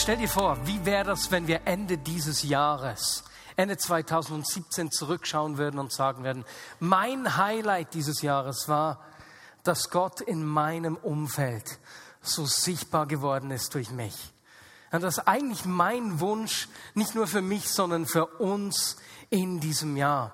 Stell dir vor, wie wäre das, wenn wir Ende dieses Jahres, Ende 2017 zurückschauen würden und sagen würden, mein Highlight dieses Jahres war, dass Gott in meinem Umfeld so sichtbar geworden ist durch mich. Und das ist eigentlich mein Wunsch, nicht nur für mich, sondern für uns in diesem Jahr.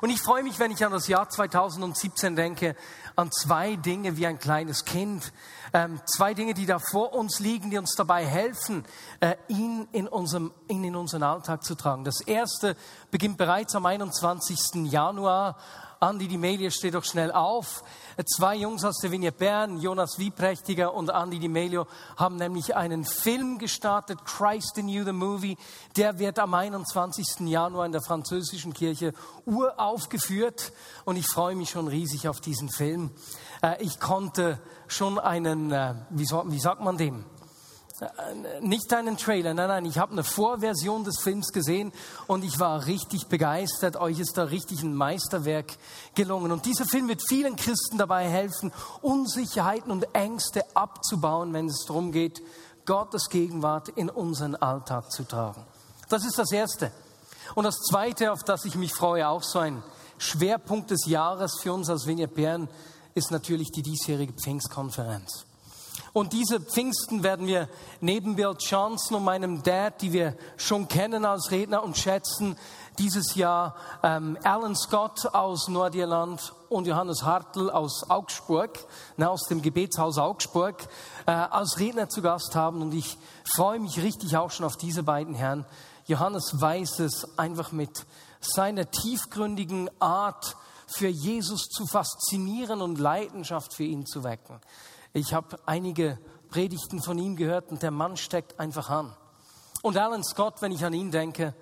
Und ich freue mich, wenn ich an das Jahr 2017 denke, an zwei Dinge wie ein kleines Kind. Ähm, zwei Dinge, die da vor uns liegen, die uns dabei helfen, äh, ihn, in unserem, ihn in unseren Alltag zu tragen. Das erste beginnt bereits am 21. Januar Andi Di Melia, steh doch schnell auf. Zwei Jungs aus der Vignette Bern, Jonas Wieprächtiger und Andi Di Melio, haben nämlich einen Film gestartet, Christ in You, the Movie. Der wird am 21. Januar in der französischen Kirche uraufgeführt und ich freue mich schon riesig auf diesen Film. Äh, ich konnte schon einen, äh, wie sagt man dem? Äh, nicht einen Trailer, nein, nein, ich habe eine Vorversion des Films gesehen und ich war richtig begeistert. Euch ist da richtig ein Meisterwerk gelungen. Und dieser Film wird vielen Christen dabei helfen, Unsicherheiten und Ängste abzubauen, wenn es darum geht, Gottes Gegenwart in unseren Alltag zu tragen. Das ist das Erste. Und das Zweite, auf das ich mich freue, auch so ein Schwerpunkt des Jahres für uns als Vignette Bern, ist natürlich die diesjährige Pfingstkonferenz. Und diese Pfingsten werden wir neben Bill Johnson und meinem Dad, die wir schon kennen als Redner und schätzen, dieses Jahr ähm, Alan Scott aus Nordirland und Johannes Hartl aus Augsburg, ne, aus dem Gebetshaus Augsburg, äh, als Redner zu Gast haben. Und ich freue mich richtig auch schon auf diese beiden Herren. Johannes weiß es einfach mit seiner tiefgründigen Art, für Jesus zu faszinieren und Leidenschaft für ihn zu wecken. Ich habe einige Predigten von ihm gehört und der Mann steckt einfach an. Und Alan Scott, wenn ich an ihn denke,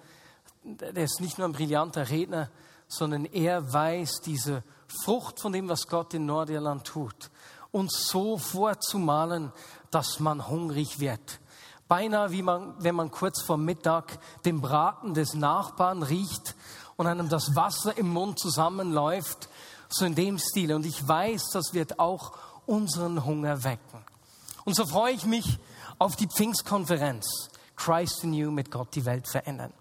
der ist nicht nur ein brillanter Redner, sondern er weiß diese Frucht von dem, was Gott in Nordirland tut, uns so vorzumalen, dass man hungrig wird. Beinahe wie man, wenn man kurz vor Mittag den Braten des Nachbarn riecht und einem das Wasser im Mund zusammenläuft, so in dem Stil. Und ich weiß, das wird auch unseren Hunger wecken. Und so freue ich mich auf die Pfingstkonferenz Christ in You mit Gott die Welt verändern.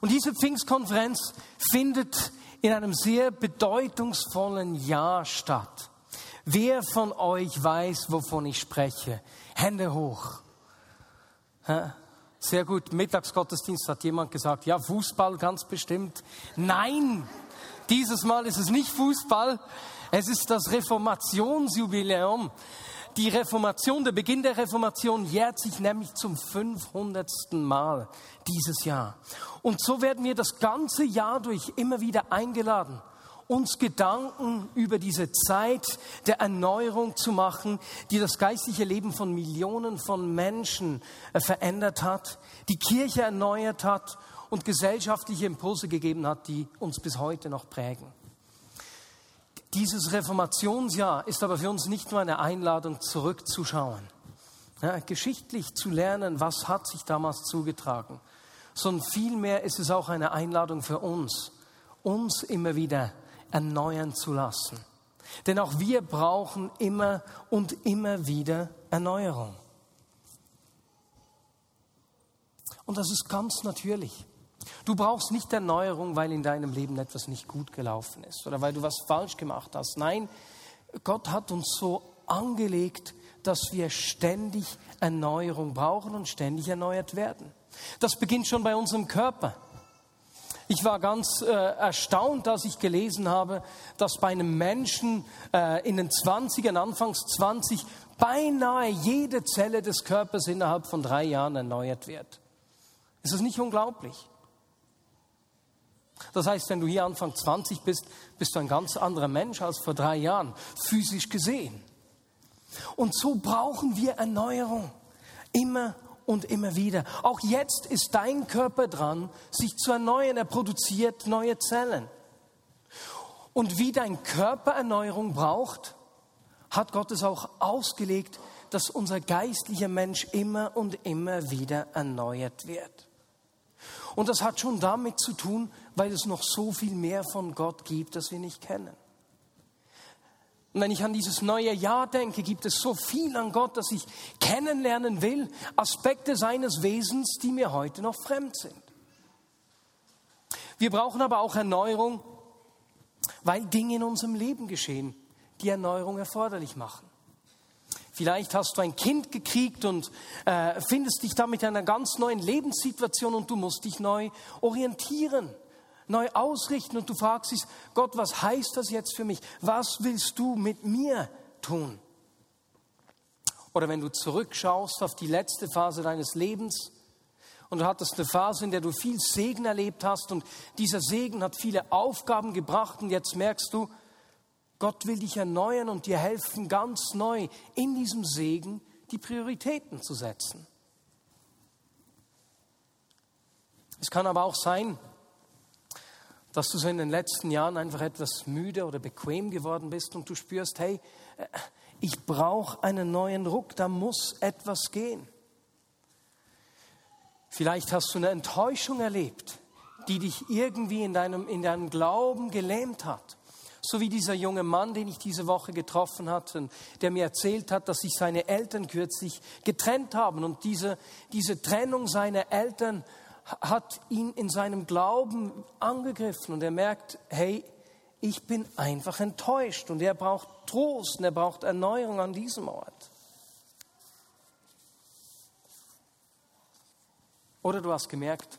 Und diese Pfingstkonferenz findet in einem sehr bedeutungsvollen Jahr statt. Wer von euch weiß, wovon ich spreche? Hände hoch. Sehr gut, Mittagsgottesdienst hat jemand gesagt, ja, Fußball ganz bestimmt. Nein, dieses Mal ist es nicht Fußball, es ist das Reformationsjubiläum. Die Reformation, der Beginn der Reformation jährt sich nämlich zum 500. Mal dieses Jahr. Und so werden wir das ganze Jahr durch immer wieder eingeladen, uns Gedanken über diese Zeit der Erneuerung zu machen, die das geistliche Leben von Millionen von Menschen äh, verändert hat, die Kirche erneuert hat und gesellschaftliche Impulse gegeben hat, die uns bis heute noch prägen. Dieses Reformationsjahr ist aber für uns nicht nur eine Einladung, zurückzuschauen, ja, geschichtlich zu lernen, was hat sich damals zugetragen, sondern vielmehr ist es auch eine Einladung für uns, uns immer wieder erneuern zu lassen. Denn auch wir brauchen immer und immer wieder Erneuerung. Und das ist ganz natürlich. Du brauchst nicht Erneuerung, weil in deinem Leben etwas nicht gut gelaufen ist oder weil du was falsch gemacht hast. Nein, Gott hat uns so angelegt, dass wir ständig Erneuerung brauchen und ständig erneuert werden. Das beginnt schon bei unserem Körper. Ich war ganz äh, erstaunt, als ich gelesen habe, dass bei einem Menschen äh, in den 20ern, Anfangs 20, beinahe jede Zelle des Körpers innerhalb von drei Jahren erneuert wird. Ist das nicht unglaublich? Das heißt, wenn du hier Anfang 20 bist, bist du ein ganz anderer Mensch als vor drei Jahren, physisch gesehen. Und so brauchen wir Erneuerung. Immer und immer wieder. Auch jetzt ist dein Körper dran, sich zu erneuern. Er produziert neue Zellen. Und wie dein Körper Erneuerung braucht, hat Gott es auch ausgelegt, dass unser geistlicher Mensch immer und immer wieder erneuert wird. Und das hat schon damit zu tun, weil es noch so viel mehr von Gott gibt, das wir nicht kennen. Und wenn ich an dieses neue Jahr denke, gibt es so viel an Gott, das ich kennenlernen will, Aspekte seines Wesens, die mir heute noch fremd sind. Wir brauchen aber auch Erneuerung, weil Dinge in unserem Leben geschehen, die Erneuerung erforderlich machen. Vielleicht hast du ein Kind gekriegt und äh, findest dich damit in einer ganz neuen Lebenssituation und du musst dich neu orientieren neu ausrichten und du fragst dich, Gott, was heißt das jetzt für mich? Was willst du mit mir tun? Oder wenn du zurückschaust auf die letzte Phase deines Lebens und du hattest eine Phase, in der du viel Segen erlebt hast und dieser Segen hat viele Aufgaben gebracht und jetzt merkst du, Gott will dich erneuern und dir helfen, ganz neu in diesem Segen die Prioritäten zu setzen. Es kann aber auch sein, dass du so in den letzten Jahren einfach etwas müde oder bequem geworden bist und du spürst, hey, äh, ich brauche einen neuen Ruck, da muss etwas gehen. Vielleicht hast du eine Enttäuschung erlebt, die dich irgendwie in deinem, in deinem Glauben gelähmt hat. So wie dieser junge Mann, den ich diese Woche getroffen hatte, der mir erzählt hat, dass sich seine Eltern kürzlich getrennt haben und diese, diese Trennung seiner Eltern hat ihn in seinem Glauben angegriffen und er merkt, hey, ich bin einfach enttäuscht und er braucht Trost und er braucht Erneuerung an diesem Ort. Oder du hast gemerkt,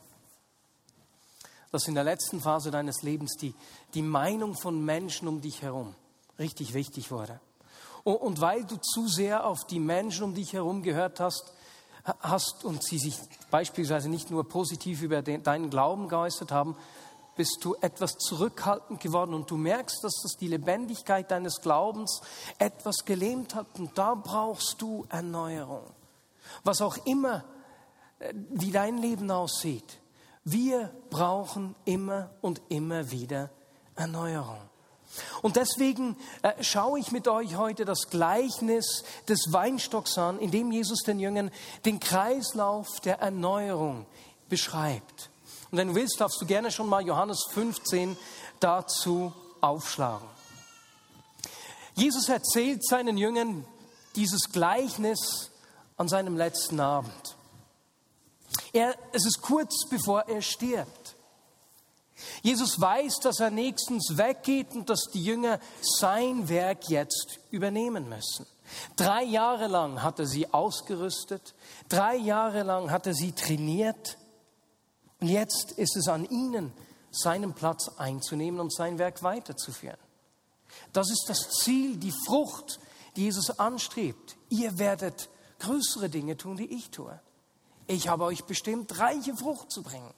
dass in der letzten Phase deines Lebens die, die Meinung von Menschen um dich herum richtig wichtig wurde. Und weil du zu sehr auf die Menschen um dich herum gehört hast, hast und sie sich beispielsweise nicht nur positiv über den, deinen Glauben geäußert haben, bist du etwas zurückhaltend geworden und du merkst, dass das die Lebendigkeit deines Glaubens etwas gelähmt hat und da brauchst du Erneuerung. Was auch immer, äh, wie dein Leben aussieht, wir brauchen immer und immer wieder Erneuerung. Und deswegen äh, schaue ich mit euch heute das Gleichnis des Weinstocks an, in dem Jesus den Jüngern den Kreislauf der Erneuerung beschreibt. Und wenn du willst, darfst du gerne schon mal Johannes 15 dazu aufschlagen. Jesus erzählt seinen Jüngern dieses Gleichnis an seinem letzten Abend. Er, es ist kurz bevor er stirbt. Jesus weiß, dass er nächstens weggeht und dass die Jünger sein Werk jetzt übernehmen müssen. Drei Jahre lang hat er sie ausgerüstet, drei Jahre lang hat er sie trainiert und jetzt ist es an ihnen, seinen Platz einzunehmen und sein Werk weiterzuführen. Das ist das Ziel, die Frucht, die Jesus anstrebt. Ihr werdet größere Dinge tun, die ich tue. Ich habe euch bestimmt, reiche Frucht zu bringen.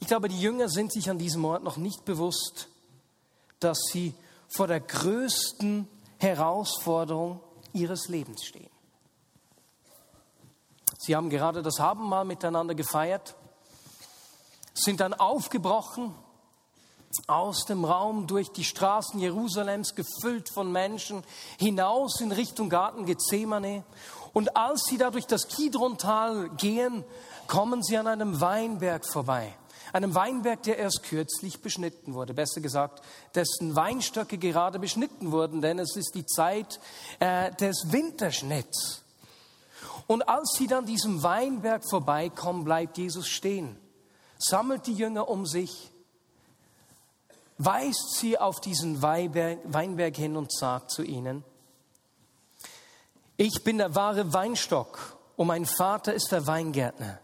Ich glaube, die Jünger sind sich an diesem Ort noch nicht bewusst, dass sie vor der größten Herausforderung ihres Lebens stehen. Sie haben gerade das Abendmahl miteinander gefeiert, sind dann aufgebrochen aus dem Raum durch die Straßen Jerusalems, gefüllt von Menschen, hinaus in Richtung Garten Gethsemane. Und als sie da durch das Kidrontal gehen, kommen sie an einem Weinberg vorbei einem Weinberg, der erst kürzlich beschnitten wurde. Besser gesagt, dessen Weinstöcke gerade beschnitten wurden, denn es ist die Zeit äh, des Winterschnitts. Und als sie dann diesem Weinberg vorbeikommen, bleibt Jesus stehen, sammelt die Jünger um sich, weist sie auf diesen Weinberg, hin und sagt zu ihnen, ich bin der wahre Weinstock und mein Vater ist der Weingärtner.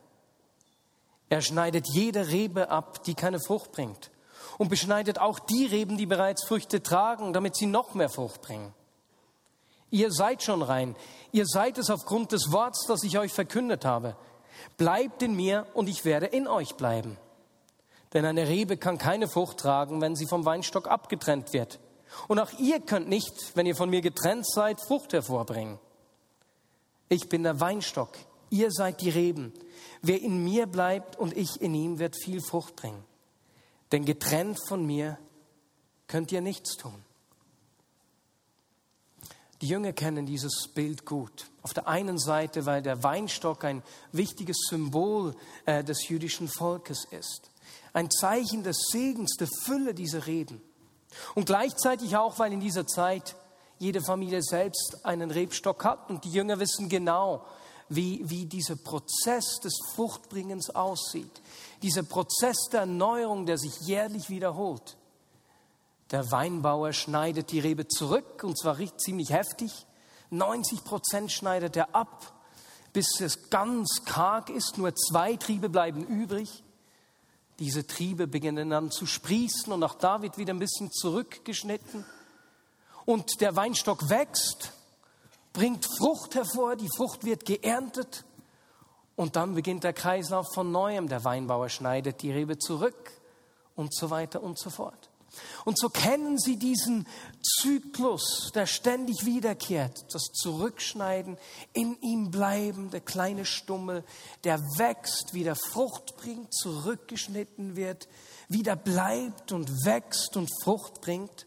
Er schneidet jede Rebe ab, die keine Frucht bringt. Und beschneidet auch die Reben, die bereits Früchte tragen, damit sie noch mehr Frucht bringen. Ihr seid schon rein. Ihr seid es aufgrund des Worts, das ich euch verkündet habe. Bleibt in mir und ich werde in euch bleiben. Denn eine Rebe kann keine Frucht tragen, wenn sie vom Weinstock abgetrennt wird. Und auch ihr könnt nicht, wenn ihr von mir getrennt seid, Frucht hervorbringen. Ich bin der Weinstock, ihr seid die Reben. Wer in mir bleibt und ich in ihm, wird viel Frucht bringen. Denn getrennt von mir könnt ihr nichts tun. Die Jünger kennen dieses Bild gut. Auf der einen Seite, weil der Weinstock ein wichtiges Symbol äh, des jüdischen Volkes ist. Ein Zeichen des Segens, der Fülle dieser Reben. Und gleichzeitig auch, weil in dieser Zeit jede Familie selbst einen Rebstock hat und die Jünger wissen genau, wie, wie dieser Prozess des Fruchtbringens aussieht. Dieser Prozess der Erneuerung, der sich jährlich wiederholt. Der Weinbauer schneidet die Rebe zurück und zwar ziemlich heftig. 90 Prozent schneidet er ab, bis es ganz karg ist. Nur zwei Triebe bleiben übrig. Diese Triebe beginnen dann zu sprießen und auch da wird wieder ein bisschen zurückgeschnitten. Und der Weinstock wächst, bringt Frucht hervor, die Frucht wird geerntet und dann beginnt der Kreislauf von neuem. Der Weinbauer schneidet die Rebe zurück und so weiter und so fort. Und so kennen sie diesen Zyklus, der ständig wiederkehrt, das Zurückschneiden, in ihm bleiben, der kleine Stummel, der wächst, wieder Frucht bringt, zurückgeschnitten wird, wieder bleibt und wächst und Frucht bringt.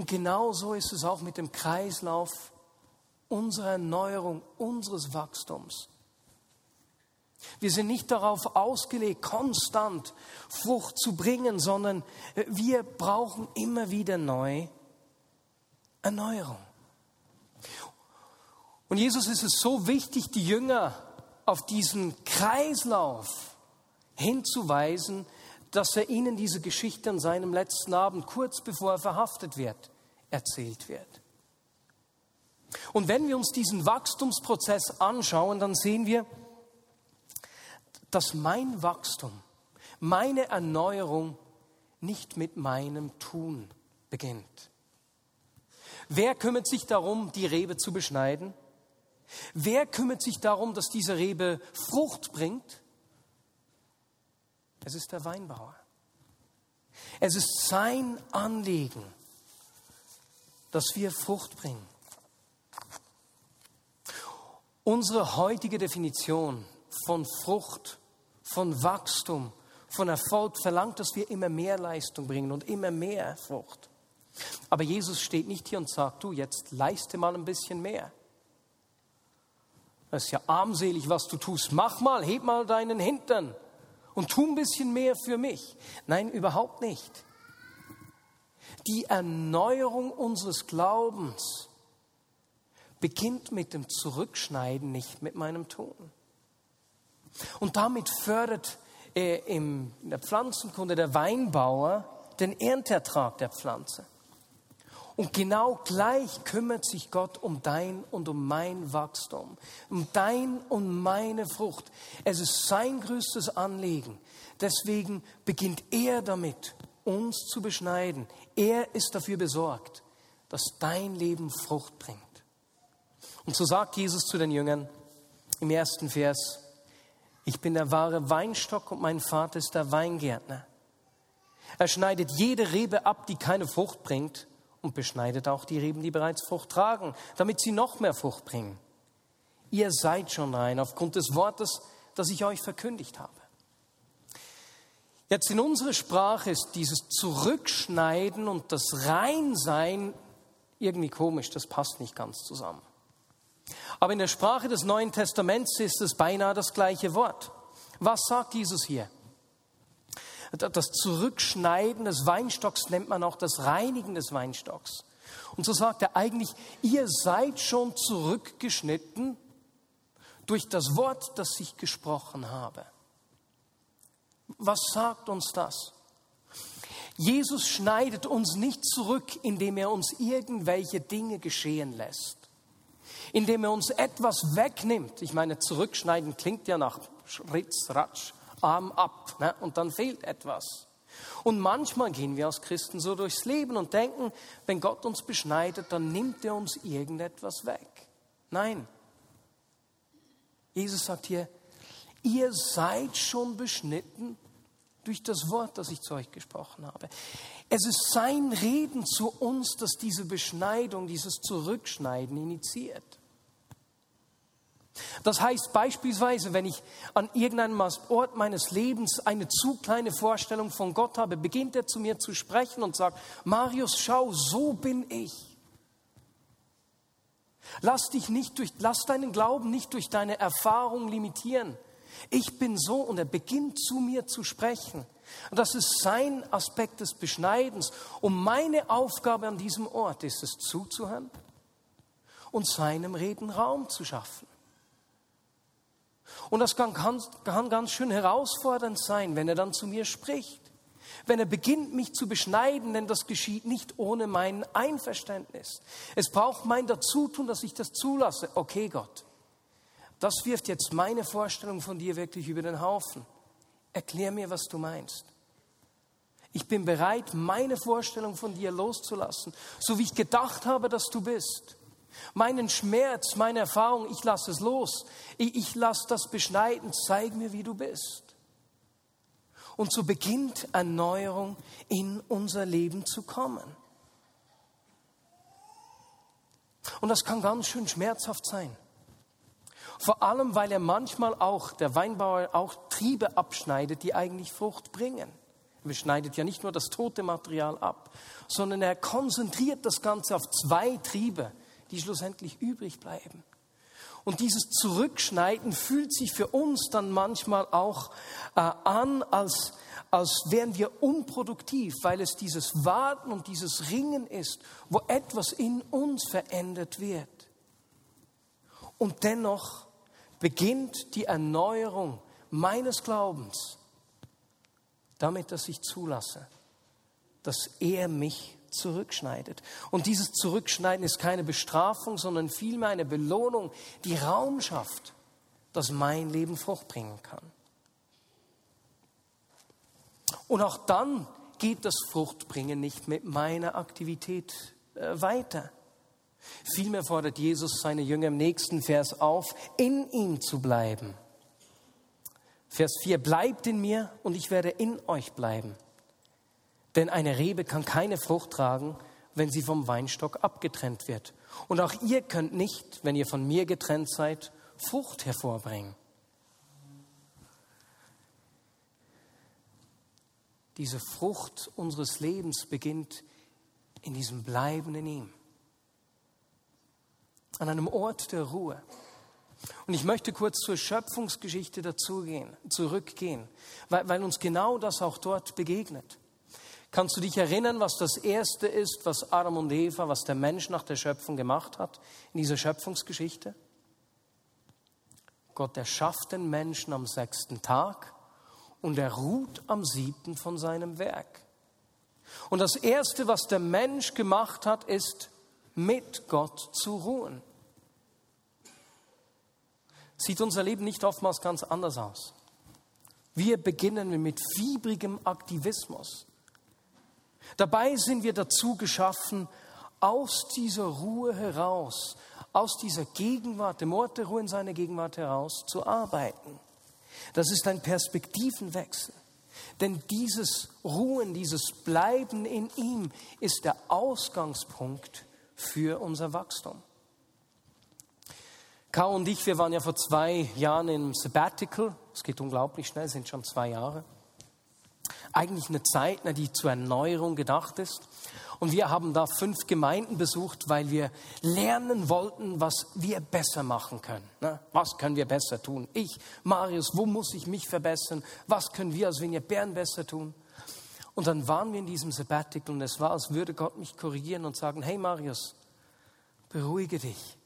Und genau so ist es auch mit dem Kreislauf unserer Erneuerung, unseres Wachstums. Wir sind nicht darauf ausgelegt, konstant Frucht zu bringen, sondern wir brauchen immer wieder neu Erneuerung. Und Jesus ist es so wichtig, die Jünger auf diesen Kreislauf hinzuweisen, dass er ihnen diese Geschichte an seinem letzten Abend, kurz bevor er verhaftet wird, erzählt wird. Und wenn wir uns diesen Wachstumsprozess anschauen, dann sehen wir, dass mein Wachstum, meine Erneuerung nicht mit meinem Tun beginnt. Wer kümmert sich darum, die Rebe zu beschneiden? Wer kümmert sich darum, dass diese Rebe Frucht bringt? Es ist der Weinbauer. Es ist sein Anliegen, dass wir Frucht bringen. Unsere heutige Definition von Frucht von Wachstum, von Erfolg verlangt, dass wir immer mehr Leistung bringen und immer mehr Frucht. Aber Jesus steht nicht hier und sagt, du, jetzt leiste mal ein bisschen mehr. Das ist ja armselig, was du tust. Mach mal, heb mal deinen Hintern und tu ein bisschen mehr für mich. Nein, überhaupt nicht. Die Erneuerung unseres Glaubens beginnt mit dem Zurückschneiden, nicht mit meinem Tun. Und damit fördert äh, in der Pflanzenkunde der Weinbauer den Ernteertrag der Pflanze. Und genau gleich kümmert sich Gott um dein und um mein Wachstum, um dein und meine Frucht. Es ist sein größtes Anliegen. Deswegen beginnt er damit, uns zu beschneiden. Er ist dafür besorgt, dass dein Leben Frucht bringt. Und so sagt Jesus zu den Jüngern im ersten Vers, ich bin der wahre Weinstock und mein Vater ist der Weingärtner. Er schneidet jede Rebe ab, die keine Frucht bringt und beschneidet auch die Reben, die bereits Frucht tragen, damit sie noch mehr Frucht bringen. Ihr seid schon rein aufgrund des Wortes, das ich euch verkündigt habe. Jetzt in unserer Sprache ist dieses Zurückschneiden und das Reinsein irgendwie komisch, das passt nicht ganz zusammen. Aber in der Sprache des Neuen Testaments ist es beinahe das gleiche Wort. Was sagt Jesus hier? Das Zurückschneiden des Weinstocks nennt man auch das Reinigen des Weinstocks. Und so sagt er eigentlich, ihr seid schon zurückgeschnitten durch das Wort, das ich gesprochen habe. Was sagt uns das? Jesus schneidet uns nicht zurück, indem er uns irgendwelche Dinge geschehen lässt indem er uns etwas wegnimmt. Ich meine, zurückschneiden klingt ja nach Ritz, Ratsch, Arm ab ne? und dann fehlt etwas. Und manchmal gehen wir als Christen so durchs Leben und denken, wenn Gott uns beschneidet, dann nimmt er uns irgendetwas weg. Nein. Jesus sagt hier, ihr seid schon beschnitten durch das Wort, das ich zu euch gesprochen habe. Es ist sein Reden zu uns, das diese Beschneidung, dieses Zurückschneiden initiiert. Das heißt beispielsweise, wenn ich an irgendeinem Ort meines Lebens eine zu kleine Vorstellung von Gott habe, beginnt er zu mir zu sprechen und sagt, Marius, schau, so bin ich. Lass dich nicht durch, lass deinen Glauben nicht durch deine Erfahrung limitieren. Ich bin so und er beginnt zu mir zu sprechen. Und das ist sein Aspekt des Beschneidens. Und meine Aufgabe an diesem Ort ist es zuzuhören und seinem Reden Raum zu schaffen. Und das kann, kann, kann ganz schön herausfordernd sein, wenn er dann zu mir spricht. Wenn er beginnt, mich zu beschneiden, denn das geschieht nicht ohne mein Einverständnis. Es braucht mein Dazutun, dass ich das zulasse. Okay, Gott, das wirft jetzt meine Vorstellung von dir wirklich über den Haufen. Erklär mir, was du meinst. Ich bin bereit, meine Vorstellung von dir loszulassen, so wie ich gedacht habe, dass du bist. Meinen Schmerz, meine Erfahrung, ich lasse es los. Ich, ich lasse das beschneiden. Zeig mir, wie du bist. Und so beginnt Erneuerung in unser Leben zu kommen. Und das kann ganz schön schmerzhaft sein. Vor allem, weil er manchmal auch, der Weinbauer, auch Triebe abschneidet, die eigentlich Frucht bringen. Er schneidet ja nicht nur das tote Material ab, sondern er konzentriert das Ganze auf zwei Triebe, die schlussendlich übrig bleiben. Und dieses Zurückschneiden fühlt sich für uns dann manchmal auch äh, an, als, als wären wir unproduktiv, weil es dieses Warten und dieses Ringen ist, wo etwas in uns verändert wird. Und dennoch beginnt die Erneuerung meines Glaubens damit, dass ich zulasse, dass er mich zurückschneidet. Und dieses Zurückschneiden ist keine Bestrafung, sondern vielmehr eine Belohnung, die Raum schafft, dass mein Leben Frucht bringen kann. Und auch dann geht das Fruchtbringen nicht mit meiner Aktivität äh, weiter. Vielmehr fordert Jesus seine Jünger im nächsten Vers auf, in ihm zu bleiben. Vers 4, bleibt in mir und ich werde in euch bleiben. Denn eine Rebe kann keine Frucht tragen, wenn sie vom Weinstock abgetrennt wird. Und auch ihr könnt nicht, wenn ihr von mir getrennt seid, Frucht hervorbringen. Diese Frucht unseres Lebens beginnt in diesem Bleiben in ihm an einem Ort der Ruhe. Und ich möchte kurz zur Schöpfungsgeschichte dazugehen, zurückgehen, weil, weil uns genau das auch dort begegnet. Kannst du dich erinnern, was das Erste ist, was Adam und Eva, was der Mensch nach der Schöpfung gemacht hat in dieser Schöpfungsgeschichte? Gott erschafft den Menschen am sechsten Tag und er ruht am siebten von seinem Werk. Und das Erste, was der Mensch gemacht hat, ist, mit Gott zu ruhen sieht unser Leben nicht oftmals ganz anders aus. Wir beginnen mit fiebrigem Aktivismus. Dabei sind wir dazu geschaffen, aus dieser Ruhe heraus, aus dieser Gegenwart, dem Ort der Ruhe in seiner Gegenwart heraus zu arbeiten. Das ist ein Perspektivenwechsel. Denn dieses Ruhen, dieses Bleiben in ihm ist der Ausgangspunkt für unser Wachstum. Kau und ich, wir waren ja vor zwei Jahren im Sabbatical. Es geht unglaublich schnell, sind schon zwei Jahre. Eigentlich eine Zeit, die zur Erneuerung gedacht ist. Und wir haben da fünf Gemeinden besucht, weil wir lernen wollten, was wir besser machen können. Ne? Was können wir besser tun? Ich, Marius, wo muss ich mich verbessern? Was können wir als Vinja Bern besser tun? Und dann waren wir in diesem Sabbatical und es war, als würde Gott mich korrigieren und sagen, hey Marius, beruhige dich.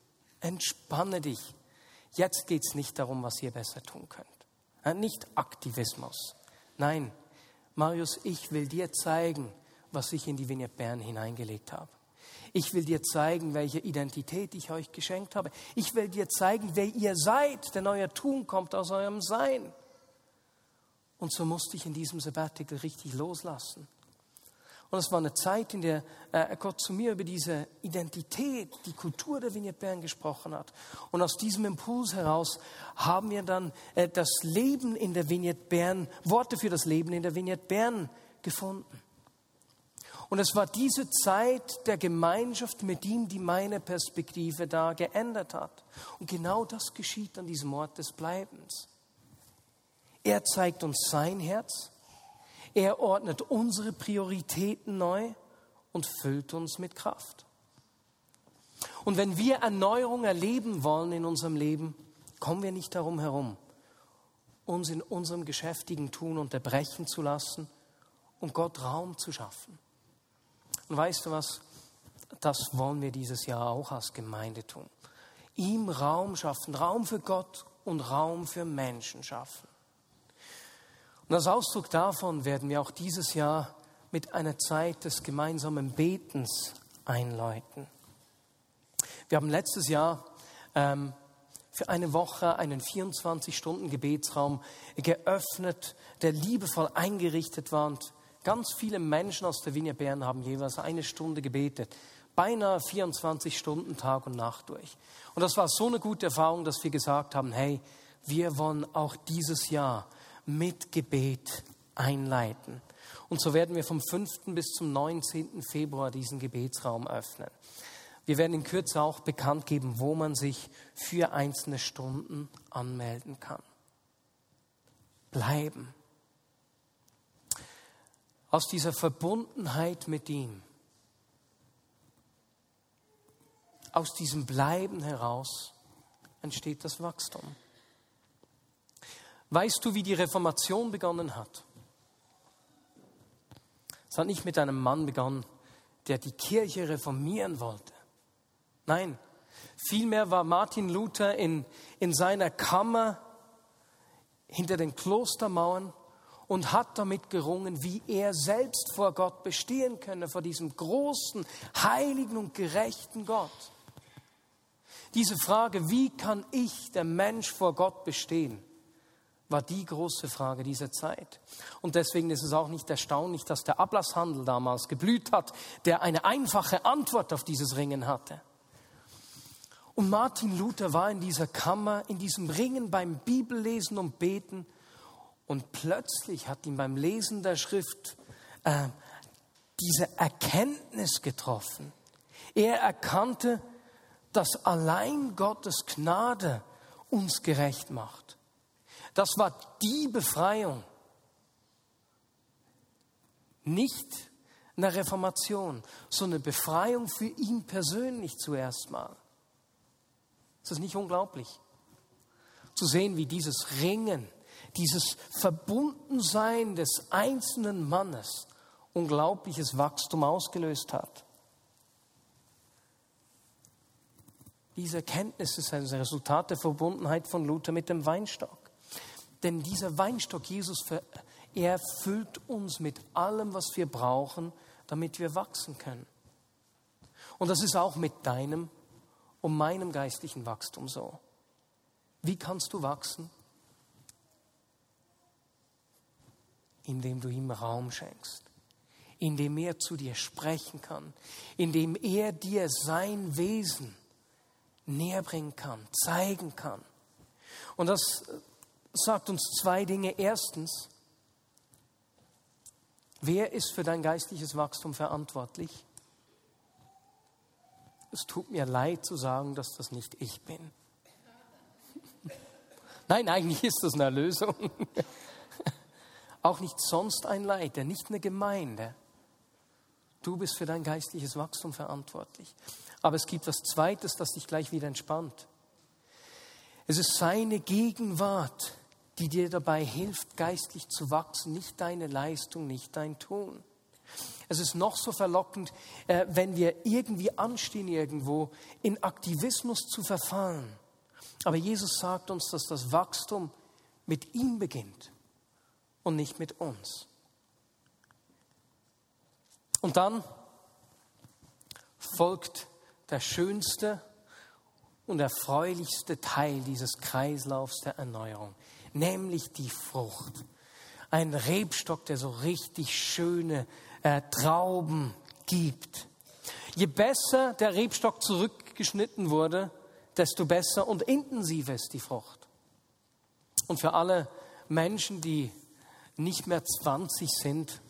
Entspanne dich. Jetzt geht es nicht darum, was ihr besser tun könnt. Nicht Aktivismus. Nein, Marius, ich will dir zeigen, was ich in die Vignette Bern hineingelegt habe. Ich will dir zeigen, welche Identität ich euch geschenkt habe. Ich will dir zeigen, wer ihr seid, denn euer Tun kommt aus eurem Sein. Und so musste ich in diesem Sabbatical richtig loslassen. Und es war eine Zeit, in der äh, Gott zu mir über diese Identität, die Kultur der Vignette Bern gesprochen hat. Und aus diesem Impuls heraus haben wir dann äh, das Leben in der Vignette Bern, Worte für das Leben in der Vignette Bern gefunden. Und es war diese Zeit der Gemeinschaft mit ihm, die meine Perspektive da geändert hat. Und genau das geschieht an diesem Ort des Bleibens. Er zeigt uns sein Herz, er ordnet unsere Prioritäten neu und füllt uns mit Kraft. Und wenn wir Erneuerung erleben wollen in unserem Leben, kommen wir nicht darum herum, uns in unserem geschäftigen Tun unterbrechen zu lassen und Gott Raum zu schaffen. Und weißt du was? Das wollen wir dieses Jahr auch als Gemeinde tun. Ihm Raum schaffen, Raum für Gott und Raum für Menschen schaffen. Und als Ausdruck davon werden wir auch dieses Jahr mit einer Zeit des gemeinsamen Betens einläuten. Wir haben letztes Jahr ähm, für eine Woche einen 24-Stunden-Gebetsraum geöffnet, der liebevoll eingerichtet war. Und ganz viele Menschen aus der Vinia Bern haben jeweils eine Stunde gebetet. Beinahe 24 Stunden Tag und Nacht durch. Und das war so eine gute Erfahrung, dass wir gesagt haben, hey, wir wollen auch dieses Jahr mit Gebet einleiten. Und so werden wir vom 5. bis zum 19. Februar diesen Gebetsraum öffnen. Wir werden in Kürze auch bekannt geben, wo man sich für einzelne Stunden anmelden kann. Bleiben. Aus dieser Verbundenheit mit ihm, aus diesem Bleiben heraus entsteht das Wachstum. Weißt du, wie die Reformation begonnen hat? Es hat nicht mit einem Mann begonnen, der die Kirche reformieren wollte. Nein, vielmehr war Martin Luther in, in seiner Kammer hinter den Klostermauern und hat damit gerungen, wie er selbst vor Gott bestehen könne, vor diesem großen, heiligen und gerechten Gott. Diese Frage, wie kann ich, der Mensch, vor Gott bestehen? War die große Frage dieser Zeit. Und deswegen ist es auch nicht erstaunlich, dass der Ablasshandel damals geblüht hat, der eine einfache Antwort auf dieses Ringen hatte. Und Martin Luther war in dieser Kammer, in diesem Ringen beim Bibellesen und Beten. Und plötzlich hat ihn beim Lesen der Schrift äh, diese Erkenntnis getroffen. Er erkannte, dass allein Gottes Gnade uns gerecht macht. Das war die Befreiung. Nicht eine Reformation, sondern eine Befreiung für ihn persönlich zuerst mal. Ist das nicht unglaublich? Zu sehen, wie dieses Ringen, dieses Verbundensein des einzelnen Mannes unglaubliches Wachstum ausgelöst hat. Diese Erkenntnis ist ein Resultat der Verbundenheit von Luther mit dem Weinstock. Denn dieser Weinstock, Jesus, er füllt uns mit allem, was wir brauchen, damit wir wachsen können. Und das ist auch mit deinem und meinem geistlichen Wachstum so. Wie kannst du wachsen? Indem du ihm Raum schenkst, indem er zu dir sprechen kann, indem er dir sein Wesen näher bringen kann, zeigen kann. Und das sagt uns zwei Dinge. Erstens, wer ist für dein geistliches Wachstum verantwortlich? Es tut mir leid zu sagen, dass das nicht ich bin. Nein, eigentlich ist das eine Erlösung. Auch nicht sonst ein Leiter, nicht eine Gemeinde. Du bist für dein geistliches Wachstum verantwortlich. Aber es gibt was Zweites, das dich gleich wieder entspannt. Es ist seine Gegenwart, die dir dabei hilft, geistlich zu wachsen, nicht deine Leistung, nicht dein Tun. Es ist noch so verlockend, äh, wenn wir irgendwie anstehen irgendwo, in Aktivismus zu verfallen. Aber Jesus sagt uns, dass das Wachstum mit ihm beginnt und nicht mit uns. Und dann folgt der schönste und erfreulichste Teil dieses Kreislaufs der Erneuerung nämlich die Frucht. Ein Rebstock, der so richtig schöne äh, Trauben gibt. Je besser der Rebstock zurückgeschnitten wurde, desto besser und intensiver ist die Frucht. Und für alle Menschen, die nicht mehr 20 sind,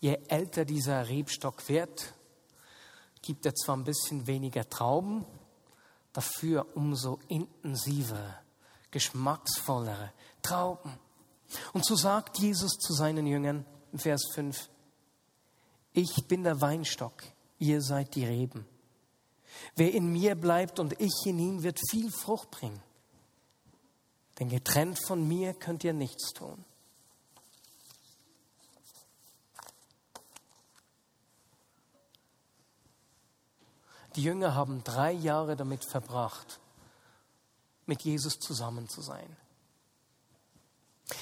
je älter dieser Rebstock wird, gibt er zwar ein bisschen weniger Trauben, dafür umso intensiver, geschmacksvollere Trauben. Und so sagt Jesus zu seinen Jüngern in Vers 5, ich bin der Weinstock, ihr seid die Reben. Wer in mir bleibt und ich in ihm, wird viel Frucht bringen. Denn getrennt von mir könnt ihr nichts tun. Die Jünger haben drei Jahre damit verbracht, mit Jesus zusammen zu sein.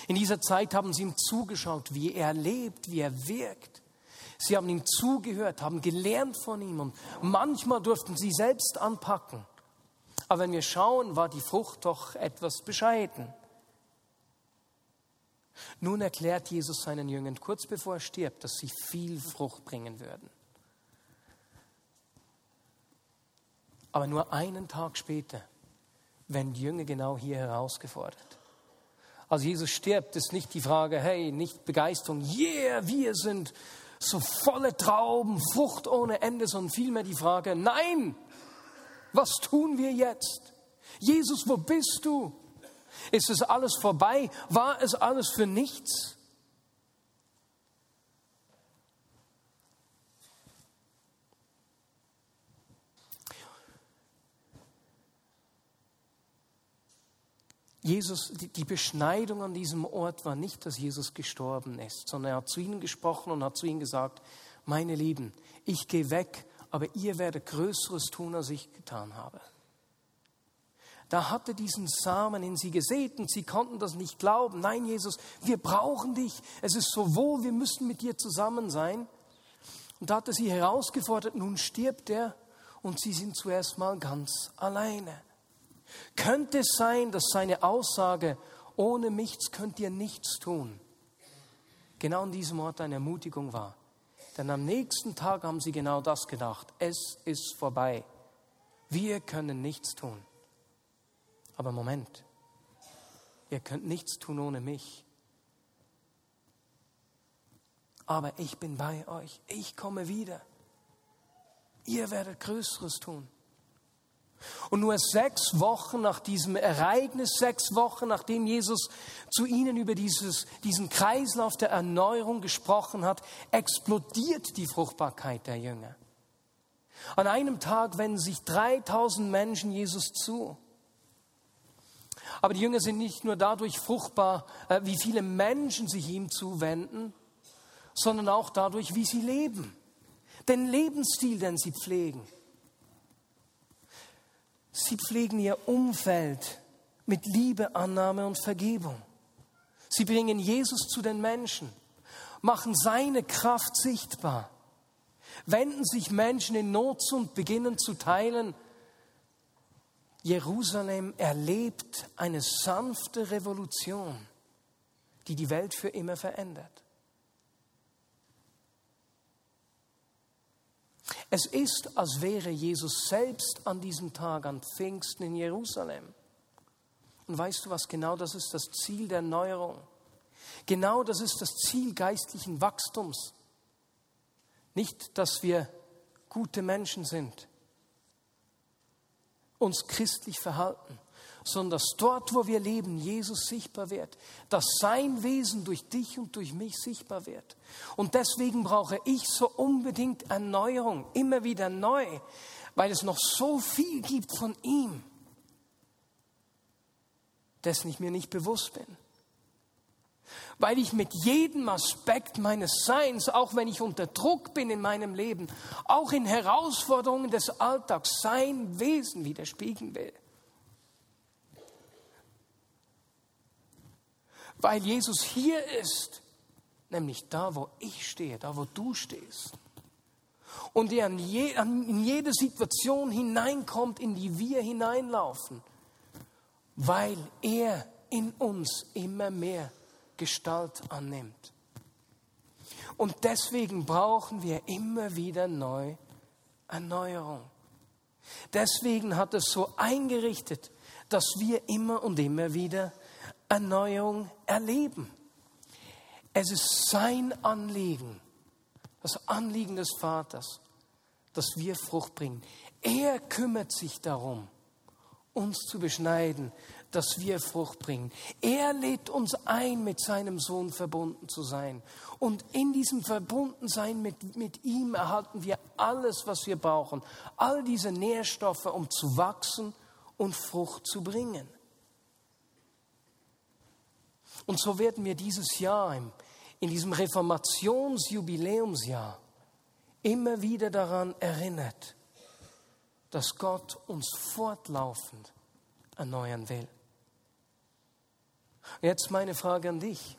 In dieser Zeit haben sie ihm zugeschaut, wie er lebt, wie er wirkt. Sie haben ihm zugehört, haben gelernt von ihm und manchmal durften sie selbst anpacken. Aber wenn wir schauen, war die Frucht doch etwas bescheiden. Nun erklärt Jesus seinen Jüngern kurz bevor er stirbt, dass sie viel Frucht bringen würden. Aber nur einen Tag später werden die Jünger genau hier herausgefordert. Als Jesus stirbt, ist nicht die Frage, hey, nicht Begeisterung, yeah, wir sind so volle Trauben, Frucht ohne Ende, sondern vielmehr die Frage, nein, was tun wir jetzt? Jesus, wo bist du? Ist es alles vorbei? War es alles für nichts? Jesus, die Beschneidung an diesem Ort war nicht, dass Jesus gestorben ist, sondern er hat zu ihnen gesprochen und hat zu ihnen gesagt, meine Lieben, ich gehe weg, aber ihr werdet Größeres tun, als ich getan habe. Da hatte diesen Samen in sie gesät und sie konnten das nicht glauben. Nein, Jesus, wir brauchen dich. Es ist so wohl, wir müssen mit dir zusammen sein. Und da hat er sie herausgefordert, nun stirbt er und sie sind zuerst mal ganz alleine. Könnte es sein, dass seine Aussage, ohne mich könnt ihr nichts tun, genau an diesem Ort eine Ermutigung war? Denn am nächsten Tag haben sie genau das gedacht. Es ist vorbei. Wir können nichts tun. Aber Moment, ihr könnt nichts tun ohne mich. Aber ich bin bei euch. Ich komme wieder. Ihr werdet Größeres tun. Und nur sechs Wochen nach diesem Ereignis, sechs Wochen nachdem Jesus zu ihnen über dieses, diesen Kreislauf der Erneuerung gesprochen hat, explodiert die Fruchtbarkeit der Jünger. An einem Tag wenden sich 3000 Menschen Jesus zu. Aber die Jünger sind nicht nur dadurch fruchtbar, äh, wie viele Menschen sich ihm zuwenden, sondern auch dadurch, wie sie leben. Den Lebensstil, den sie pflegen. Sie pflegen ihr Umfeld mit Liebe, Annahme und Vergebung. Sie bringen Jesus zu den Menschen, machen seine Kraft sichtbar, wenden sich Menschen in Not und beginnen zu teilen. Jerusalem erlebt eine sanfte Revolution, die die Welt für immer verändert. Es ist, als wäre Jesus selbst an diesem Tag, an Pfingsten in Jerusalem. Und weißt du was, genau das ist das Ziel der Erneuerung. Genau das ist das Ziel geistlichen Wachstums. Nicht, dass wir gute Menschen sind, uns christlich verhalten, sondern dass dort, wo wir leben, Jesus sichtbar wird, dass sein Wesen durch dich und durch mich sichtbar wird. Und deswegen brauche ich so unbedingt Erneuerung, immer wieder neu, weil es noch so viel gibt von ihm, dessen ich mir nicht bewusst bin. Weil ich mit jedem Aspekt meines Seins, auch wenn ich unter Druck bin in meinem Leben, auch in Herausforderungen des Alltags, sein Wesen widerspiegeln will. Weil Jesus hier ist, nämlich da, wo ich stehe, da, wo du stehst. Und er in jede Situation hineinkommt, in die wir hineinlaufen, weil er in uns immer mehr Gestalt annimmt. Und deswegen brauchen wir immer wieder neu Erneuerung. Deswegen hat es so eingerichtet, dass wir immer und immer wieder Erneuerung erleben. Es ist sein Anliegen, das Anliegen des Vaters, dass wir Frucht bringen. Er kümmert sich darum, uns zu beschneiden, dass wir Frucht bringen. Er lädt uns ein, mit seinem Sohn verbunden zu sein. Und in diesem Verbundensein mit, mit ihm erhalten wir alles, was wir brauchen. All diese Nährstoffe, um zu wachsen und Frucht zu bringen. Und so werden wir dieses Jahr, in diesem Reformationsjubiläumsjahr, immer wieder daran erinnert, dass Gott uns fortlaufend erneuern will. Jetzt meine Frage an dich.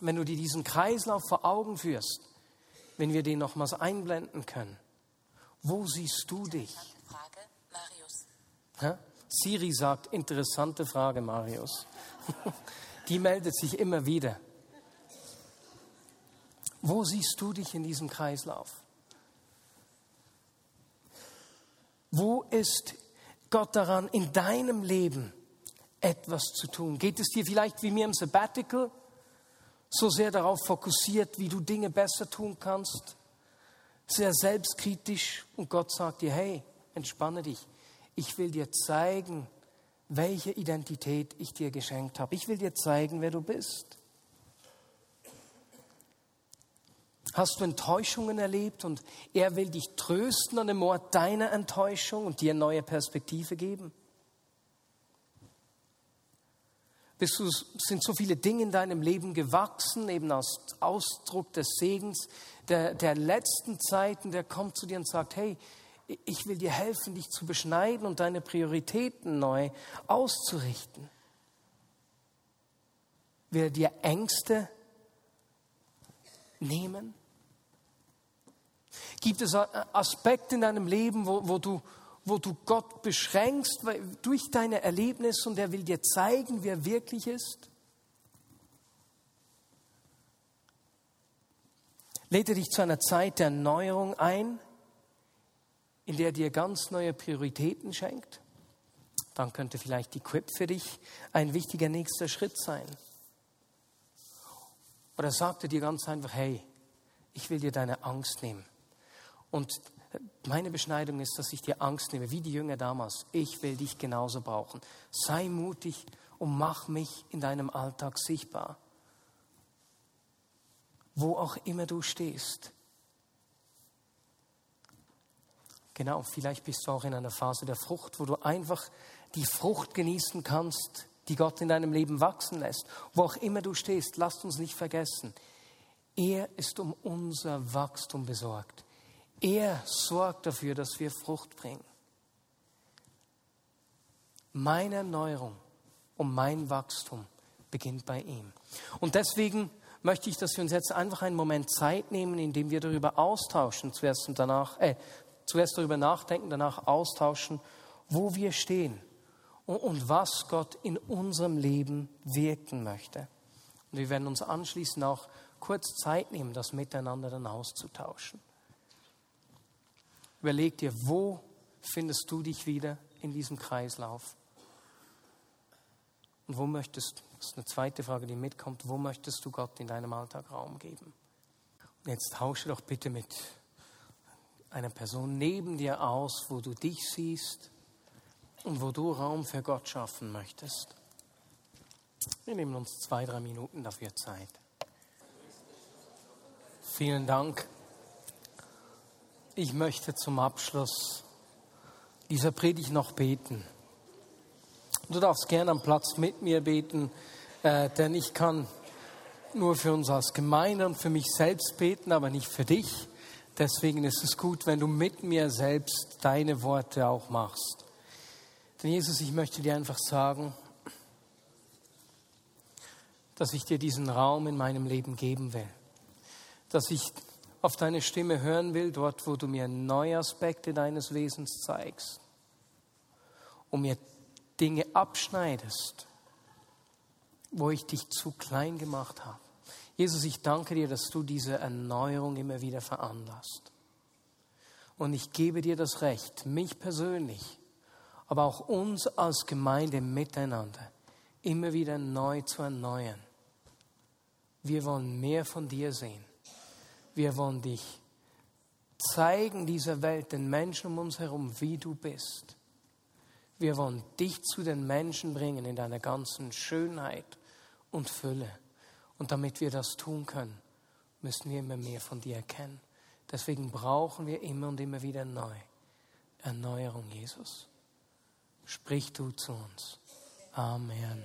Wenn du dir diesen Kreislauf vor Augen führst, wenn wir den nochmals einblenden können, wo siehst du dich? Frage, Marius. Ha? Siri sagt, interessante Frage, Marius. Die meldet sich immer wieder. Wo siehst du dich in diesem Kreislauf? Wo ist Gott daran in deinem Leben etwas zu tun? Geht es dir vielleicht wie mir im Sabbatical so sehr darauf fokussiert, wie du Dinge besser tun kannst? Sehr selbstkritisch und Gott sagt dir, hey, entspanne dich. Ich will dir zeigen, welche Identität ich dir geschenkt habe. Ich will dir zeigen, wer du bist. Hast du Enttäuschungen erlebt und er will dich trösten an dem Ort deiner Enttäuschung und dir neue Perspektive geben? Bist du, sind so viele Dinge in deinem Leben gewachsen, eben als Ausdruck des Segens der, der letzten Zeiten, der kommt zu dir und sagt, hey, ich will dir helfen, dich zu beschneiden und deine Prioritäten neu auszurichten. Will er dir Ängste nehmen? Gibt es Aspekte in deinem Leben, wo, wo, du, wo du Gott beschränkst durch deine Erlebnisse und er will dir zeigen, wer wirklich ist? Lädt er dich zu einer Zeit der Erneuerung ein, in der er dir ganz neue Prioritäten schenkt? Dann könnte vielleicht die Quip für dich ein wichtiger nächster Schritt sein. Oder sagt er dir ganz einfach, hey, ich will dir deine Angst nehmen. Und meine Beschneidung ist, dass ich dir Angst nehme, wie die Jünger damals. Ich will dich genauso brauchen. Sei mutig und mach mich in deinem Alltag sichtbar. Wo auch immer du stehst. Genau, vielleicht bist du auch in einer Phase der Frucht, wo du einfach die Frucht genießen kannst, die Gott in deinem Leben wachsen lässt. Wo auch immer du stehst, lasst uns nicht vergessen, er ist um unser Wachstum besorgt. Er sorgt dafür, dass wir Frucht bringen. Meine Erneuerung und mein Wachstum beginnt bei ihm. Und deswegen möchte ich, dass wir uns jetzt einfach einen Moment Zeit nehmen, in dem wir darüber austauschen, zuerst und danach, äh, zuerst darüber nachdenken, danach austauschen, wo wir stehen und, und was Gott in unserem Leben wirken möchte. Und wir werden uns anschließend auch kurz Zeit nehmen, das miteinander dann auszutauschen. Überleg dir, wo findest du dich wieder in diesem Kreislauf? Und wo möchtest, das ist eine zweite Frage, die mitkommt, wo möchtest du Gott in deinem Alltag Raum geben? Und jetzt tausche doch bitte mit einer Person neben dir aus, wo du dich siehst und wo du Raum für Gott schaffen möchtest. Wir nehmen uns zwei, drei Minuten dafür Zeit. Vielen Dank. Ich möchte zum Abschluss dieser Predigt noch beten. Du darfst gerne am Platz mit mir beten, äh, denn ich kann nur für uns als Gemeinde und für mich selbst beten, aber nicht für dich. Deswegen ist es gut, wenn du mit mir selbst deine Worte auch machst. Denn Jesus, ich möchte dir einfach sagen, dass ich dir diesen Raum in meinem Leben geben will. Dass ich auf deine Stimme hören will, dort, wo du mir neue Aspekte deines Wesens zeigst und mir Dinge abschneidest, wo ich dich zu klein gemacht habe. Jesus, ich danke dir, dass du diese Erneuerung immer wieder veranlasst. Und ich gebe dir das Recht, mich persönlich, aber auch uns als Gemeinde miteinander immer wieder neu zu erneuern. Wir wollen mehr von dir sehen. Wir wollen dich zeigen dieser Welt, den Menschen um uns herum, wie du bist. Wir wollen dich zu den Menschen bringen in deiner ganzen Schönheit und Fülle. Und damit wir das tun können, müssen wir immer mehr von dir erkennen. Deswegen brauchen wir immer und immer wieder neu Erneuerung, Jesus. Sprich du zu uns. Amen.